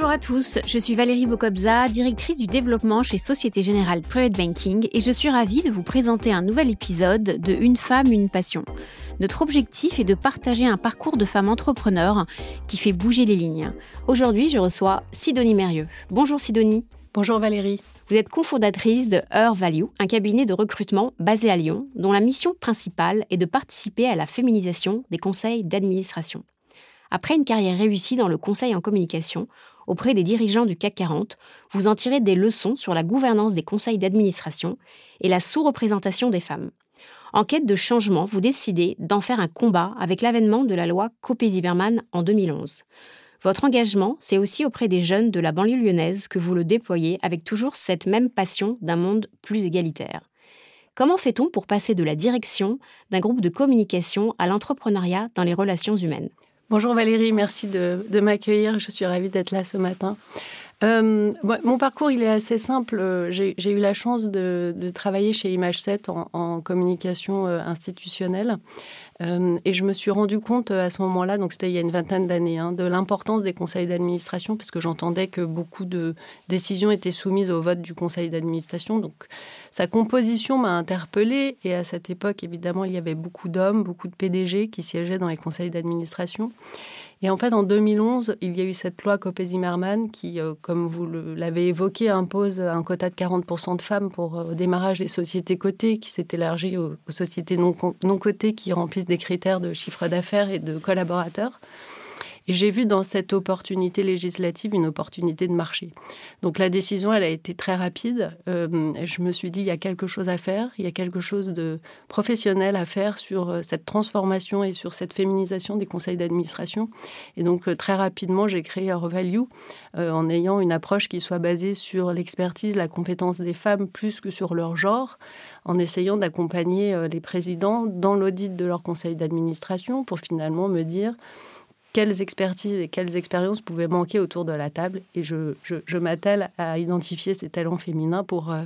Bonjour à tous, je suis Valérie Bocobza, directrice du développement chez Société Générale Private Banking et je suis ravie de vous présenter un nouvel épisode de Une femme, une passion. Notre objectif est de partager un parcours de femme entrepreneur qui fait bouger les lignes. Aujourd'hui, je reçois Sidonie Mérieux. Bonjour Sidonie. Bonjour Valérie. Vous êtes cofondatrice de Her Value, un cabinet de recrutement basé à Lyon, dont la mission principale est de participer à la féminisation des conseils d'administration. Après une carrière réussie dans le conseil en communication, auprès des dirigeants du CAC 40, vous en tirez des leçons sur la gouvernance des conseils d'administration et la sous-représentation des femmes. En quête de changement, vous décidez d'en faire un combat avec l'avènement de la loi Copé-Zimmermann en 2011. Votre engagement, c'est aussi auprès des jeunes de la banlieue lyonnaise que vous le déployez avec toujours cette même passion d'un monde plus égalitaire. Comment fait-on pour passer de la direction d'un groupe de communication à l'entrepreneuriat dans les relations humaines? Bonjour Valérie, merci de, m'accueillir. Je suis ravie d'être là ce matin. Euh, mon parcours, il est assez simple. J'ai eu la chance de, travailler chez Image 7 en, communication euh, institutionnelle. Euh, et je me suis rendu compte euh, à ce moment-là, donc c'était il y a une vingtaine d'années, hein, de l'importance des conseils d'administration, puisque j'entendais que beaucoup de décisions étaient soumises au vote du conseil d'administration. Donc sa composition m'a interpellée. Et à cette époque, évidemment, il y avait beaucoup d'hommes, beaucoup de PDG qui siégeaient dans les conseils d'administration. Et en fait, en 2011, il y a eu cette loi Copé-Zimmermann qui, euh, comme vous l'avez évoqué, impose un quota de 40% de femmes pour euh, au démarrage des sociétés cotées, qui s'est élargi aux, sociétés non, non cotées qui remplissent des critères de chiffre d'affaires et de collaborateurs. Et j'ai vu dans cette opportunité législative une opportunité de marché. Donc la décision, elle a été très rapide. Euh, je me suis dit, il y a quelque chose à faire, il y a quelque chose de professionnel à faire sur euh, cette transformation et sur cette féminisation des conseils d'administration. Et donc euh, très rapidement, j'ai créé Value en ayant une approche qui soit basée sur l'expertise, la compétence des femmes plus que sur leur genre, en essayant d'accompagner les présidents dans l'audit de leur conseil d'administration pour finalement me dire quelles expertises et quelles expériences pouvaient manquer autour de la table. Et je, je, m'attelle à identifier ces talents féminins pour, euh,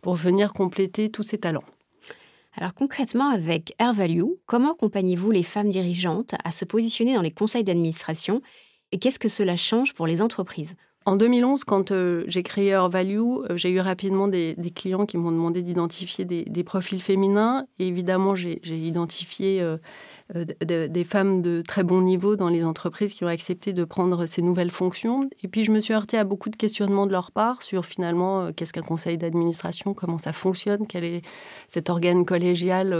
pour venir compléter tous ces talents. Alors concrètement, avec Air Value, comment accompagnez-vous les femmes dirigeantes à se positionner dans les conseils d'administration et qu'est-ce que cela change pour les entreprises? En 2011, quand euh, j'ai créé Air Value, euh, j'ai eu rapidement des, clients qui m'ont demandé d'identifier des, profils féminins. Et évidemment, j'ai identifié euh, des femmes de très bon niveau dans les entreprises qui ont accepté de prendre ces nouvelles fonctions. Et puis, je me suis heurtée à beaucoup de questionnements de leur part sur finalement euh, qu'est-ce qu'un conseil d'administration, comment ça fonctionne, quel est cet organe collégial,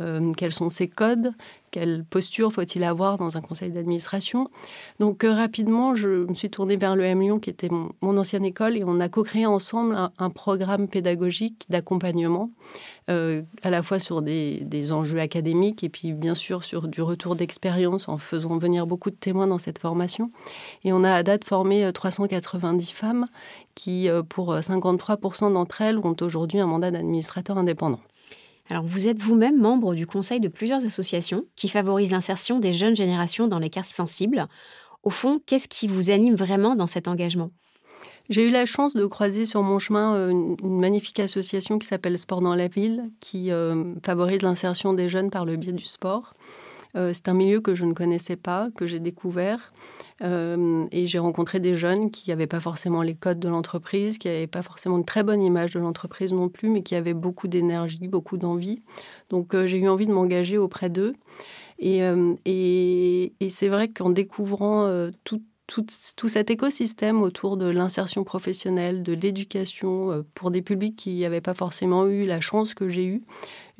euh, quels sont ses codes, quelle posture faut-il avoir dans un conseil d'administration. Donc rapidement, je me suis tournée vers le M Lyon, qui était mon, ancienne école, et on a co-créé ensemble un programme pédagogique d'accompagnement euh, à la fois sur des, enjeux académiques et puis bien sûr sur du retour d'expérience en faisant venir beaucoup de témoins dans cette formation. Et on a à date formé 390 euh, femmes qui, euh, pour 53% d'entre elles, ont aujourd'hui un mandat d'administrateur indépendant. Alors vous êtes vous-même membre du conseil de plusieurs associations qui favorisent l'insertion des jeunes générations dans les quartiers sensibles. Au fond, qu'est-ce qui vous anime vraiment dans cet engagement? J'ai eu la chance de croiser sur mon chemin euh, une, magnifique association qui s'appelle Sport dans la ville, qui euh, favorise l'insertion des jeunes par le biais du sport. Euh, c'est un milieu que je ne connaissais pas, que j'ai découvert. et j'ai rencontré des jeunes qui n'avaient pas forcément les codes de l'entreprise, qui n'avaient pas forcément une très bonne image de l'entreprise non plus, mais qui avaient beaucoup d'énergie, beaucoup d'envie. Donc j'ai eu envie de m'engager auprès d'eux. Et, c'est vrai qu'en découvrant tout, cet écosystème autour de l'insertion professionnelle, de l'éducation euh, pour des publics qui n'avaient pas forcément eu la chance que j'ai eue,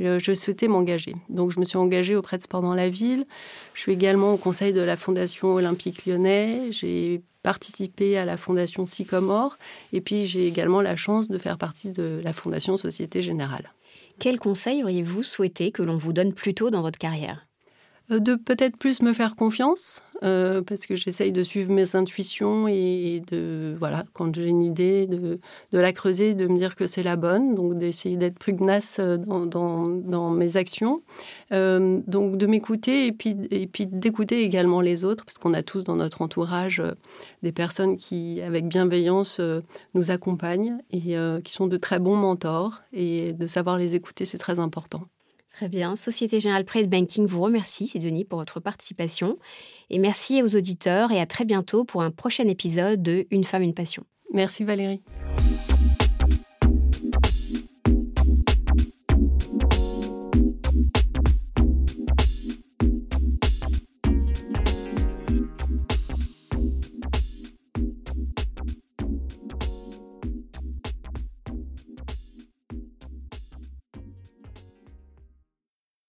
euh, je souhaitais m'engager. Donc je me suis engagée auprès de Sport dans la ville. Je suis également au conseil de la Fondation Olympique Lyonnais. J'ai participé à la Fondation Sycomore. Et puis j'ai également la chance de faire partie de la Fondation Société Générale. Quel conseil auriez-vous souhaité que l'on vous donne plus tôt dans votre carrière? De peut-être plus me faire confiance, euh, parce que j'essaye de suivre mes intuitions et de, voilà, quand j'ai une idée, de, la creuser, de me dire que c'est la bonne, donc d'essayer d'être pugnace euh, dans mes actions. donc de m'écouter et puis, et puis d'écouter également les autres, parce qu'on a tous dans notre entourage des personnes qui, avec bienveillance, nous accompagnent et qui sont de très bons mentors, et de savoir les écouter, c'est très important. Très bien. Société Générale Private Banking vous remercie, Sidonie, pour votre participation. Et merci aux auditeurs et à très bientôt pour un prochain épisode de Une femme, une passion. Merci Valérie.